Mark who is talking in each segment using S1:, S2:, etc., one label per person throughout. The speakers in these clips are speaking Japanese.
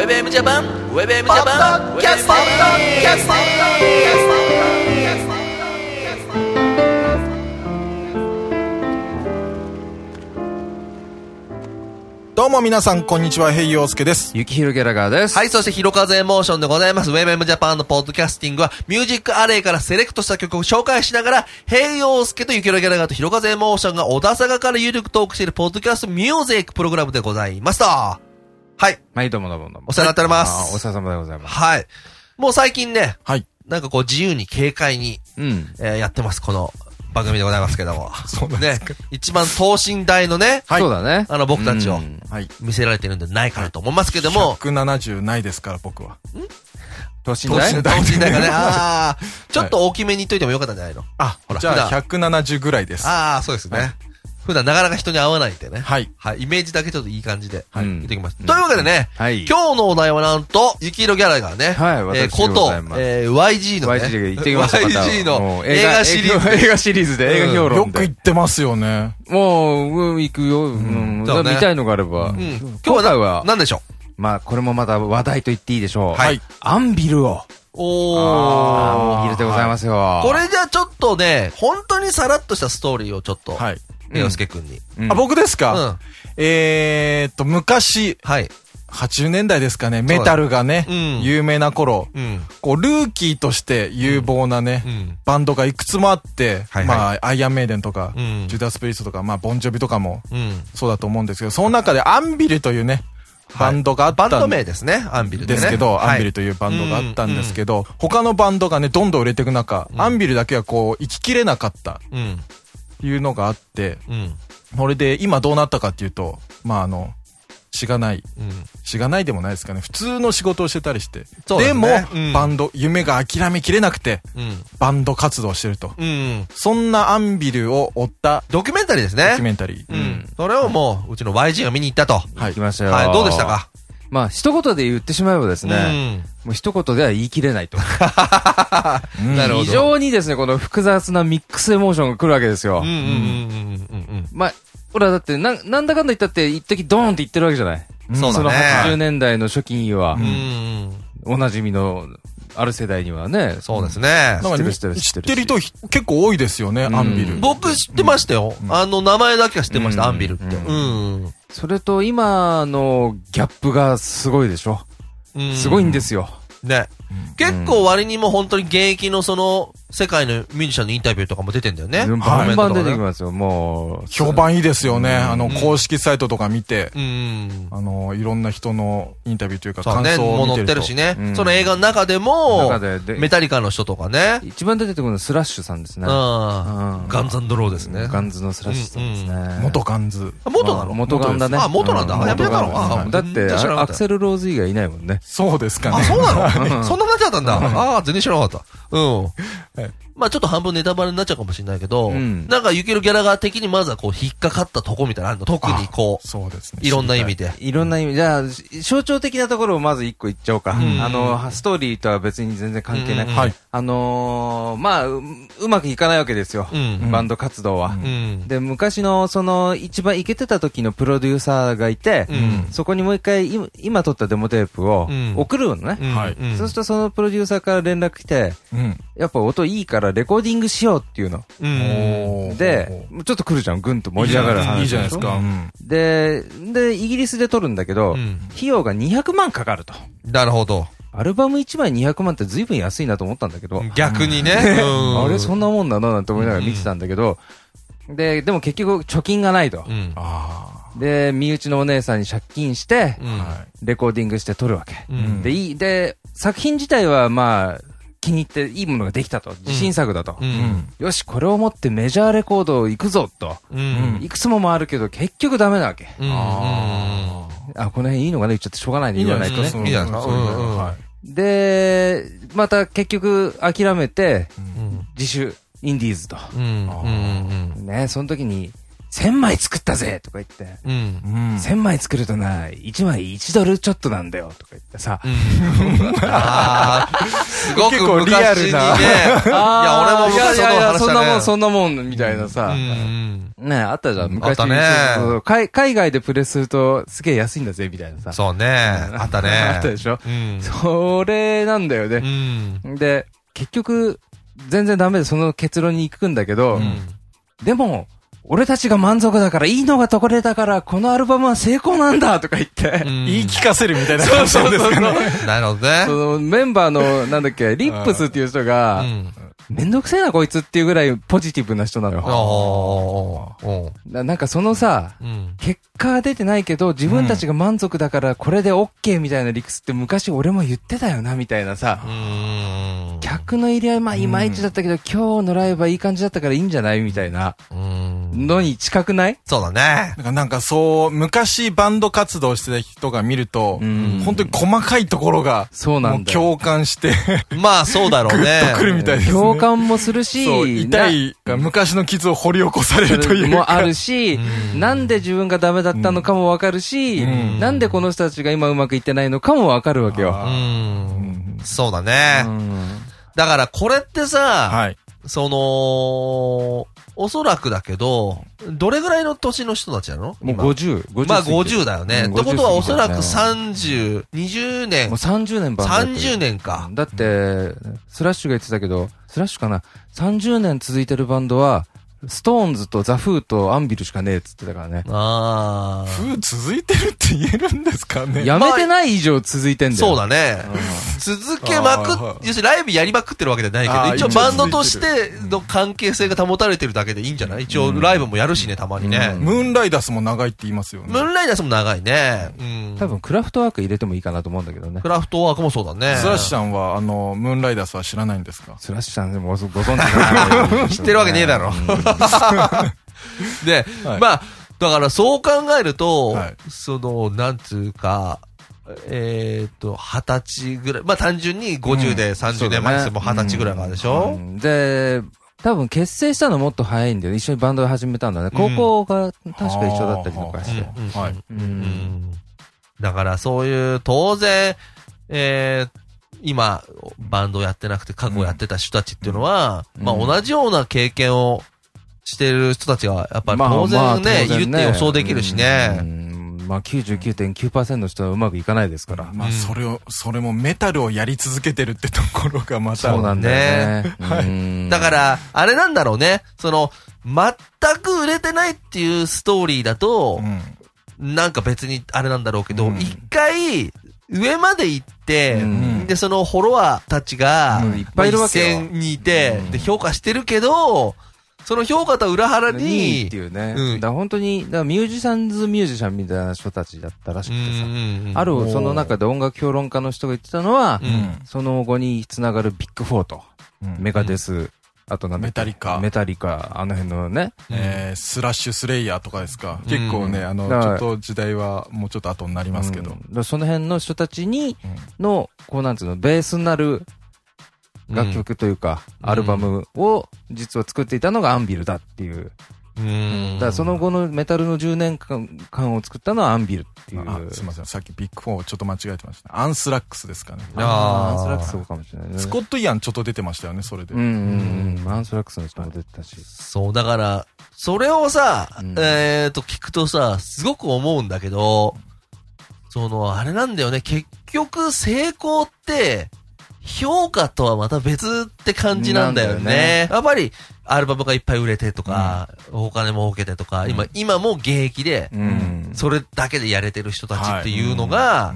S1: ウェブエムジャパンウェブエムジャパンキャストキャスト
S2: どうも皆さん、こんにちは、ヘイヨウスケです。
S3: ゆきひろギャラガーです。
S1: はい、そして、ひろかずエモーションでございます。ウェブエムジャパンのポッドキャスティングは、ミュージックアレイからセレクトした曲を紹介しながら、ヘイヨウスケとゆきろギャラガーとひろかずエモーションが小田坂から有力トークしているポッドキャストミュージックプログラムでございますと。はい。
S3: はい、どうもどうもどうも。
S1: お世話になっております。
S3: お世話様でございます。
S1: はい。もう最近ね、
S2: はい。
S1: なんかこう自由に軽快に、
S3: うん。
S1: えーやってます、この番組でございますけども。
S2: そうなん
S1: ね。一番等身大のね、
S2: はい
S3: そうだね。
S1: あの僕たちを
S3: うん
S2: はい。
S1: 見せられてるんじゃないかなと思いますけども、
S2: 170ないですから、僕は。
S3: 等身大？
S2: 等身
S1: 大？がね、ああ、ちょっと大きめに言っといてもよかったんじゃないの？
S2: あ
S1: ほ、ら
S2: じゃあ
S1: 普
S2: 170ぐらいです。
S1: ああ、そうですね。
S2: はい
S1: 普段なかなか人に会わないんでね。
S2: はい。
S1: はい。イメージだけちょっといい感じで、
S3: はい
S1: 言ってきます。というわけでね、
S3: はい。
S1: 今日のお題はなんと、雪色ギャラがね、
S3: はい
S1: えー
S3: 私
S1: こ
S3: ござい、ます
S1: えー YG のね、
S3: YG で行ってきました。
S1: YG の 映画シリーズで
S3: 映画シリーズで、映画評
S2: よ
S3: 論で。
S2: く言ってますよね。
S3: もう、うん行くよ。うん。見たいのがあれば。
S1: うん。今日
S3: 今回
S1: は
S3: は、
S1: 何でしょ
S3: まあ、これもまた話題と言っていいでしょう。
S2: はい。
S3: アンビルを。
S1: うおー。
S3: アンビルでございますよ。
S1: これじゃちょっとね、本当にさらっとしたストーリーをちょっと、
S2: はい。
S1: ね、よすけくんに。
S3: うん。
S2: あ、僕です
S1: う
S2: か
S1: ん。
S2: えーっと、昔、
S1: はい。
S2: 80年代ですかね、メタルがね
S1: うん、
S2: 有名な頃、
S1: うん。
S2: こう、ルーキーとして有望なね
S1: う、ん。
S2: バンドがいくつもあって、
S1: はいはい。
S2: まあ、アイアンメイデンとか
S1: う、ん。
S2: ジュダス・プリストとか、まあ、ボンジョビとかも
S1: うん。
S2: そうだと思うんですけど、その中でアンビルというね、バンドがあったん
S1: バンド名ですね、アンビルでね。
S2: ですけど、
S1: はい。
S2: アンビルというバンドがあったんですけど、他のバンドがね、どんどん売れていく中、
S1: うん。
S2: アンビルだけはこう、生ききれなかった。
S1: うん。
S2: いうのがあって、
S1: うん。
S2: それで今どうなったかっていうと、まああの、しがない、
S1: うん。
S2: しがないでもないですかね、普通の仕事をしてたりして。
S1: そうです
S2: も、
S1: ねうん
S2: バンド、夢が諦めきれなくて、
S1: うん。
S2: バンド活動してると。
S1: うん。
S2: そんなアンビルを追った
S1: ドキュメンタリーです
S2: ド
S1: ね
S2: キュ。メンタリー。
S1: うん。それをもう、うちの YG が見に行ったと。
S2: はい
S3: 行き。ましたよ。
S1: はい、どうでしたか？
S3: まあ、一言で言ってしまえばですね、もう一言では言い切れないと。
S2: うん
S1: なるほど
S3: 非常にですね、この複雑なミックスエモーションが来るわけですよ
S1: うん。うん。うん。うん。うん。
S3: まあ、ほら、だって、な、なんだかんだ言ったって、一時ドーンって言ってるわけじゃない？
S1: うん。そう
S3: その
S1: だね。
S3: 80年代の初期には
S1: う、ん。
S3: おなじみの、ある世代にはね、
S1: そうですね
S3: 知ってる知ってる
S2: 知ってる人ひ結構多いですよね、
S3: うん
S2: アンビル。
S1: 僕知ってましたよ。あの、名前だけは知ってました、
S3: うん
S1: アンビルって。うん。
S3: それと今のギャップがすごいでしょ。
S1: うん
S3: すごいんですよ。
S1: ね。結構割にも本当に現役のその、世界のミュージシャンのインタビューとかも出てんだよね。
S3: バンバン出てき
S1: ま
S3: ますよ、もう。
S2: 評判いいですよね。
S3: うん
S2: あの、公式サイトとか見て、
S1: うん。
S2: あの、いろんな人のインタビューというか感想
S1: もう載。ってるしね
S3: う。ん
S1: その映画の中でもメタリカの人とかね。
S3: 一番出てくるのはスラッシュさんですね。
S1: ガンズローですね。
S3: ガンズのスラッシュさんですね。
S2: 元ガンズ。
S1: あ元なの？
S3: まあ元ガンだね。
S1: あ元なんだやめたの？
S3: だって、アクセルローズ以外いないもんね。
S2: そうですかね。
S1: あ、そうな
S3: うん
S1: なったんだ。ああ、全然知らなかった。うん
S2: はい。
S1: まあちょっと半分ネタバレになっちゃうかもしれないけど、
S3: うん
S1: なんか、ユキロギャラガー的にまずはこう、引っかかったとこみたいなのあるの特にこ
S2: そうですね。
S1: う、いろんな意味で。
S3: いろんな意味、じゃあ、し象徴的なところをまず一個言っちゃおうか。
S1: うん
S3: あの、ストーリーとは別に全然関係なく
S1: うん
S3: て。
S2: はい。
S3: あのー、まあう、うまくいかないわけですよ。
S1: うん。
S3: バンド活動は。
S1: うん。
S3: で、昔の、その、一番イケてた時のプロデューサーがいて、
S1: うん
S3: そこにもう一回、今今撮ったデモテープを
S1: うん
S3: 送るのね。
S1: うん
S2: はい
S1: うん
S3: そうするとそのプロデューサーから連絡来て、
S2: うん。
S3: やっぱ音いいからレコーディングしようっていうの。で、ちょっと来るじゃん、ぐんと盛り上がる話。
S2: いいじゃないですか。
S3: で、で、イギリスで撮るんだけど、
S1: うん。
S3: 費用が200万かかると。
S1: なるほど。
S3: アルバム1枚200万って随分安いなと思ったんだけど、
S1: 逆にね。うん。
S3: あれそんなもんだななんて思いながら見てたんだけど、で、でも結局貯金がないと。で、身内のお姉さんに借金してレコーディングして撮るわけ。
S1: うん。
S3: で、いい、で、作品自体はまあ、気に入っていいものができたと。自信作だと。よし、これを持ってメジャーレコード行くぞと。
S1: うん。
S3: いくつも回るけど、結局ダメなわけ。
S1: うん。
S2: あ
S3: あ、この辺いいのかな言っちゃってしょうがないね、言わないとね。
S1: いいじゃないですか。
S3: で、また結局諦めて、
S1: うん。
S3: 自主、インディーズと。ね、その時に、1000枚作ったぜとか言って。
S1: うん。
S2: うん。
S3: 1000枚作るとな、1枚1ドルちょっとなんだよとか言ってさ。
S1: うん。ああ、すごく
S2: 結構リアルな。
S1: いや、俺も昔その
S3: いやいや
S1: 話
S3: そんなもん、
S1: だね。
S3: そんなもん、みたいなさ。
S1: うん。
S3: ねあったじゃん、昔。
S1: あったね
S3: 海海外でプレスするとすげえ安いんだぜ、みたいなさ。
S1: そうね。あったね。
S3: あったでしょ？
S1: うん。
S3: それなんだよ
S1: う
S3: ね。
S1: ん。
S3: で、結局、全然ダメでその結論に行くんだけど、
S1: うん。
S3: でも、俺たちが満足だから、いいのがこれだから、このアルバムは成功なんだとか言って、
S2: 言い聞かせるみたいな感じなんですかね。
S1: なるほどね
S3: そ。のメンバーの、なんだっけ、リップスっていう人が
S1: う、ん。
S3: めんどくせえなこいつっていうぐらいポジティブな人なのよ。ななんかそのさ、
S1: うん。
S3: 結果は出てないけど、自分たちが満足だから、これで OK みたいな理屈って昔俺も言ってたよな、みたいなさ。
S1: うん。
S3: 客の入り合い、まあ、いまいちだったけど、今日のライブはいい感じだったからいいんじゃないみたいな
S1: うん。
S3: のに近くない？
S1: そうだね。
S2: なんかなんかそう、昔バンド活動してた人が見ると、
S3: うん
S2: 本当に細かいところが、
S3: そうなんだよ。
S2: 共感して、
S1: まあ、そうだろうね。
S2: 来るみたいですね。
S3: 共感もするし、
S2: 痛いが昔の傷を掘り起こされるというか。
S3: もあるし、
S1: うん
S3: なんで自分がダメだったのかもわかるし、
S2: うん
S3: なんでこの人たちが今うまくいってないのかもわかるわけよ。
S1: そうだ
S3: う
S1: ね。
S3: ん
S1: だから、これってさ、
S2: はい。
S1: その、おそらくだけど、どれぐらいの年の人たちなの
S3: もう
S1: 今
S3: 50、50
S1: まあ
S3: 過ぎて
S1: 50だよね。
S3: うん
S1: ってことはおそらく
S3: 50
S1: 30、20年
S3: もう、30年バンドやってる
S1: 30年か。
S3: だって、スラッシュが言ってたけど、スラッシュかな ?30 年続いてるバンドは、ストーンズとザ・フーとアンビルしかねえっつってたからね。
S1: ああ。
S2: 風続いてるって言えるんですかね
S3: やめてない以上続いてんだよ。
S1: そうだね。続けまく
S2: あー
S1: っ、要するにライブやりまくってるわけじゃないけど、
S2: 一応
S1: バンドとしての関係性が保たれてるだけでいいんじゃない？一応ライブもやるしね、たまにね。
S3: うん
S2: ムーンライダースも長いって言いますよね。
S1: ムーンライダースも長いね。うん。
S3: 多分クラフトワーク入れてもいいかなと思うんだけどね。
S1: ク。ラフトワークもそうだね。
S2: スラッシュさんは、あの、ムーンライダースは知らないんですか？
S3: スラッシュさんでもご存知ない？
S1: 知ってるわけねえだろ。で、
S2: はい。
S1: まあ、だからそう考えると、
S2: はい。
S1: その、なんつうか、えっ、と、二十歳ぐらい、まあ単純に50で30年前ですも二十歳ぐらいからでしょ、
S3: うん。で、多分結成したのもっと早いんだよ。一緒にバンドを始めたんだね。高校が確か一緒だったりとかして。
S2: はい。
S3: う。
S1: うんんだからそういう、当然、えー今、バンドやってなくて過去やってた人たちっていうのは、
S3: うん
S1: まあ同じような経験をしてる人たちが、やっぱり
S3: まあ
S1: 当
S3: まあ
S1: 然ね、いるって予想できるし
S3: う
S1: ね。
S3: んまあ99.9%の人はうまくいかないですから。
S2: まあ、
S1: うん
S2: それを、それもメタルをやり続けてるってところがまた。
S3: そうなんだよね。
S2: はい
S3: うん
S1: だから、あれなんだろうね。その、全く売れてないっていうストーリーだと
S2: う、ん。
S1: なんか別にあれなんだろうけど、
S2: うん。
S1: 一回、上まで行って、
S3: うん。
S1: で、そのフォロワーたちが、
S3: うん。いっぱいいるわけよ。
S1: にいて、
S3: うん。
S1: で、評価してるけど、その評価とは裏腹
S3: に
S1: に、
S3: っていうね。
S1: うん。
S3: だから本当に、だ musician's musician みたいな人たちだったらしくてさ。
S1: うん
S3: ある
S2: おー
S3: その中で音楽評論家の人が言ってたのは
S1: う、
S2: うん。ん。
S3: その後につながるビッグフォーと、
S2: うん。
S3: メガデス、あとなん
S2: メタリカ。
S3: メタリカ、あの辺のね。
S2: えー、スラッシュスレイヤーとかですか？
S1: うん。
S2: 結構ね、あの、ちょっと時代はもうちょっと後になりますけど。
S3: その辺の人たちに、
S2: うん。
S3: の、こうなんつうの、ベースになる楽曲というか、
S1: うん。
S3: アルバムを実は作っていたのがアンビルだっていう。
S1: うん。
S3: だからその後のメタルの10年間間を作ったのはアンビルっていう。
S2: あ、すいません。さっきビッグフォーちょっと間違えてました。アンスラックスですかね。
S1: あー
S3: あーアンスラックスそうかもしれないね。
S2: スコット・イアンちょっと出てましたよね、それで。
S3: うんうんうん。アンスラックスの人も出てたし。
S1: そう、だから、それをさ、
S3: うん
S1: えっと、聞くとさ、すごく思うんだけど、その、あれなんだよね、結局、成功って、評価とはまた別って感じなんだよね。
S3: ね
S1: やっぱり、アルバムがいっぱい売れてとか、お金も儲けてとか、今、今も現役で、
S3: うん。
S1: それだけでやれてる人たちっていうのが、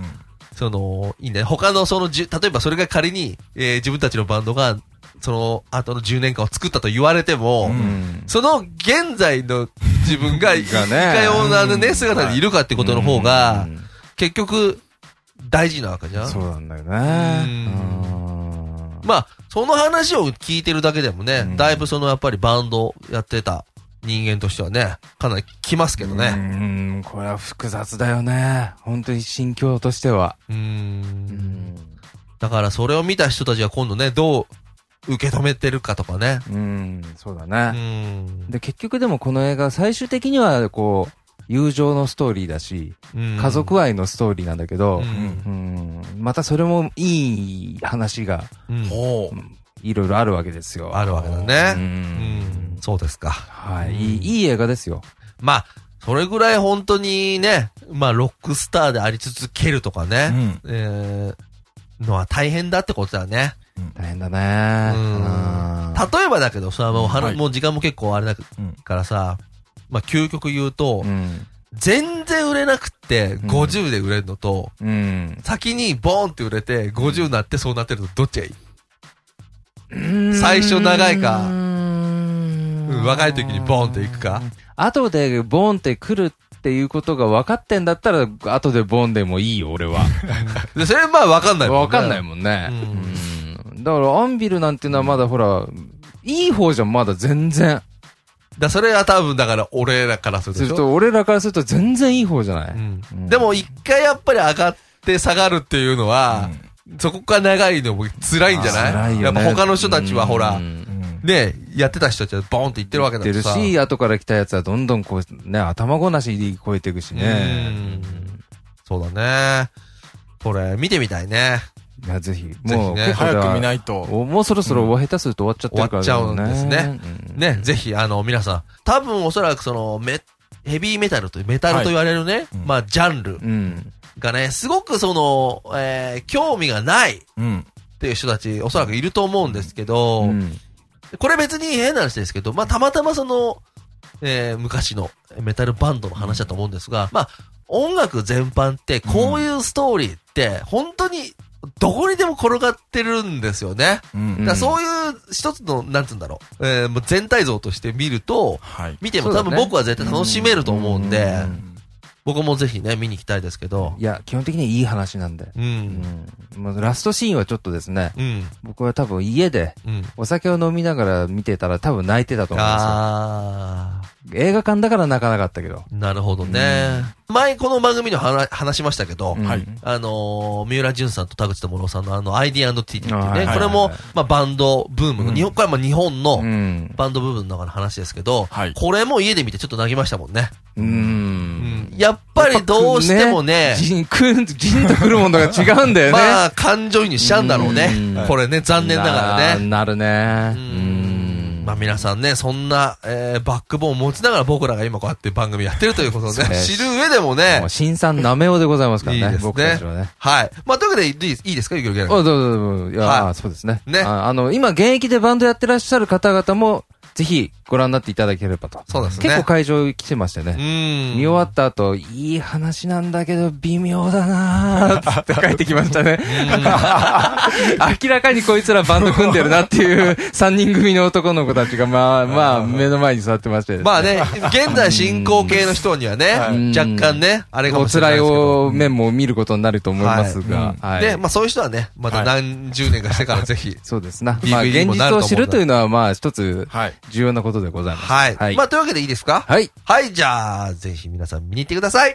S1: その、いいんだよ。他のそのじゅ、例えばそれが仮に、えー自分たちのバンドが、その後の10年間を作ったと言われても、
S2: うん
S3: うん。
S1: その現在の自分が、いかようなね、姿でいるかってことの方が
S3: う、ん
S1: 結局、大事なわけじゃん。
S3: そうなんだよね。
S1: うん
S3: うん
S1: まあ、その話を聞いてるだけでもね、
S3: うん
S1: だいぶそのやっぱりバンドやってた人間としてはね、かなり来ますけど
S3: う
S1: ね。
S3: ん、これは複雑だよね。本当に心境としては。
S1: う
S3: んん。
S1: だからそれを見た人たちは今度ね、どう受け止めてるかとかね。
S3: うん、そうだ
S1: う
S3: ね。
S1: ん。
S3: で、結局でもこの映画、最終的には、こう、友情のストーリーだし、
S1: うん
S3: 家族愛のストーリーなんだけど、またそれもいい話が。いろいろあるわけですよ。
S1: あるわけだ
S3: う
S1: ね。
S3: ん
S1: うん。そうですか。
S3: はい、いい、いい映画ですよ。
S1: まあ、それぐらい本当にね、まあ、ロックスターであり続けるとか
S2: う
S1: ね、
S2: ん。
S1: えー、のは大変だってことだね。
S3: 大変だね。
S1: 例えばだけどさ、もうはな、
S2: はい
S1: もう時間も結構あれだ
S2: うん
S1: からさ、まあ、究極言うと、
S3: うん。
S1: 全然売れなくって50で売れるのと、
S3: うん。
S1: 先にボーンって売れて50になってそうなってるとどっちがいい？最初長いか
S3: うん
S1: 若い時にボーンっていくか
S3: 後でボーンって来るっていうことが分かってんだったら、後でボーンでもいいよ、俺は。
S1: で、それまあわかんないもんね。
S3: 分かんないもんね。
S1: うん
S3: うんだから、アンビルなんていうのはまだほら、いい方じゃん、まだ全然。
S1: だそれは多分だから俺らからする。
S3: すると、俺らからすると全然いい方じゃない？
S1: うん
S3: うん
S1: でも一回やっぱり上がって下がるっていうのは、そこから長いのも辛いんじゃない？
S3: 辛いよね
S1: やっぱ他の人たちはほら、
S3: うん
S2: うん
S1: ね、やってた人たちはボーンって言ってるわけだからさ。
S3: 言ってるし、後から来たやつはどんどんこう、ね、頭ごなしに超えていくし
S1: う
S3: ね。
S1: んそうだね。これ、見てみたいね。
S3: いや、ぜひ。もう、結構
S2: 早く見
S3: い。
S2: ないと。
S3: おもうそろそろ下手すると終わっちゃってるから
S1: 終わっちゃうんですね
S3: うん
S1: ね、ぜひ、あの、皆さん、多分おそらくその、メ、ヘビーメタルという、メタルと言われるね、
S2: うん
S1: まあ、ジャンル
S3: うん。
S1: がね、すごくその、えー、興味がないっ
S2: うん。
S1: ていう人たち、おそらくいると思うんですけど、
S3: うん
S1: これ別に変な話ですけど、まあ、たまたまその、えー、昔のメタルバンドの話だと思うんですが、まあ、音楽全般って、こういうストーリーって、本当に、どこにでも転がってるんですよね。
S2: うん。
S1: だからそういう一つの、なんつうんだろう、えーもう全体像として見ると、
S2: はい。
S1: 見ても多分僕は絶対楽しめると思うんで、
S3: うん
S1: 僕もぜひね、見に行きたいですけど、
S3: いや、基本的にはいい話なんで。
S1: う、
S3: うんん。もうラストシーンはちょっとですね、
S1: うん、
S3: 僕は多分家で
S1: うん。
S3: お酒を飲みながら見てたら多分泣いてたと思うんですよ。
S1: あ
S3: 映画館だから泣かなかったけど。
S1: ー、なるほどね。前この番組で話話しましたけど、
S3: うん
S2: はい
S1: あのー、三浦淳さんと田口智郎さんのあの、ID&T っていうね、
S3: あはい
S1: これも、まあ、バンドブームの、
S2: うん
S1: 日本、これはまあ日本の
S3: うん。
S1: バンド部分の中の話ですけど、
S2: はい
S1: これも家で見てちょっと泣きましたもんね。
S3: う。
S1: うんん。やっぱりどうしてもね、
S3: じん、くん、じんとくるものが違うんだよね。
S1: まあ、感情移入しちゃうんだろうね
S3: うん。
S1: これね、残念ながらね。
S3: ななるね。
S1: う
S3: うん
S1: あ皆さんね、そんな、えー、バックボーンを持ちながら僕らが今こうやって番組やってるということをね、知る上でもね
S3: もう、新さんなめおでございますからね。
S1: いいですね
S3: 僕たちはね。
S1: はい。まあというわけでいいいいですか、ゆきろギャラ
S3: あ、どうぞどうぞ。いや、
S1: はい
S3: そうですね。
S1: ね
S3: ああの、今現役でバンドやってらっしゃる方々も、ぜひご覧になっていただければと。
S1: そうですね。
S3: 結構会場来てましたよ
S1: う
S3: ね。
S1: ん。
S3: 見終わった後、いい話なんだけど、微妙だなーって 帰ってきましたね。明らかにこいつらバンド組んでるなっていう三人組の男の子たちが、まあ、まあ、目の前に座ってましてね。
S1: まあね、現在進行形の人にはね、
S3: はい
S1: 若干ね、あれか
S3: お辛い。お面も見ることになると思いますが、はい。
S1: で、まあそういう人はね、また何十年かしてからぜひ。
S3: そうですな。まあ、現実を知るというのは、まあ、一つ
S2: はい。
S3: 重要なことでございます。
S1: はい。
S3: はい。
S1: まあというわけでいいですか？
S3: はい。
S1: はい、じゃあ、ぜひ皆さん見に行ってください。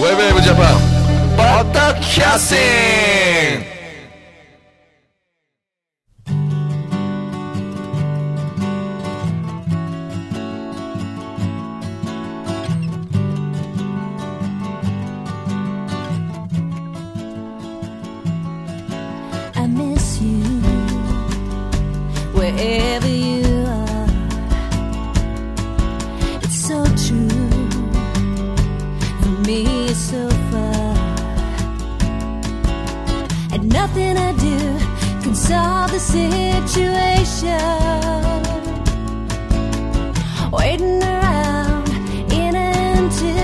S1: ウェブウェブジャパン、バタキャッシン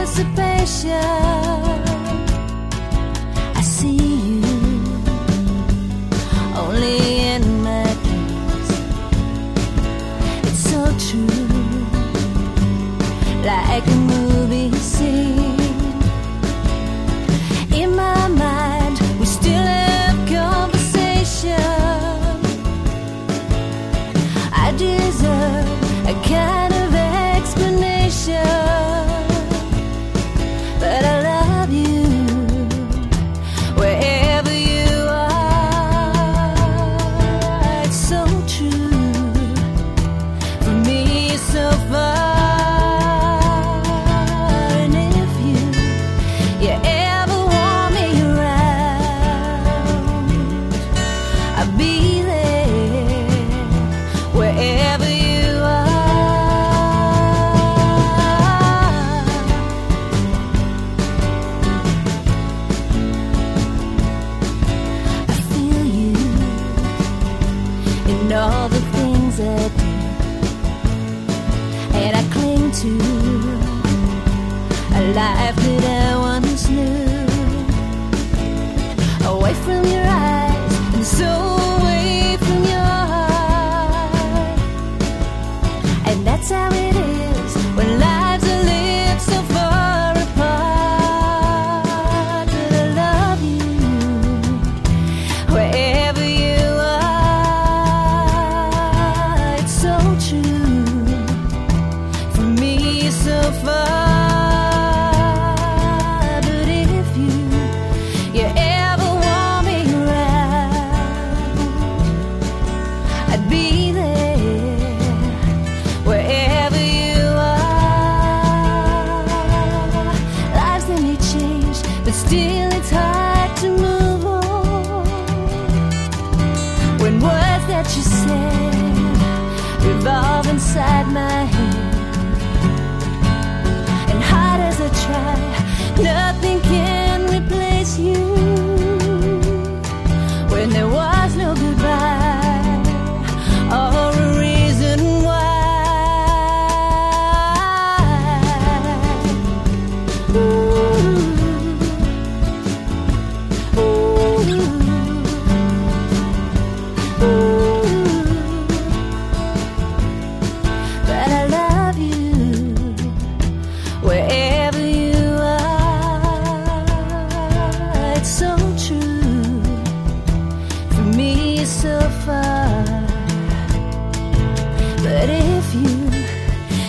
S4: anticipation. Wherever to a life that I once knew. Away from your eyes and so away from your heart. And that's how it is when lives are lived so far apart. But I love you wherever you are. It's so true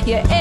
S4: Yeah.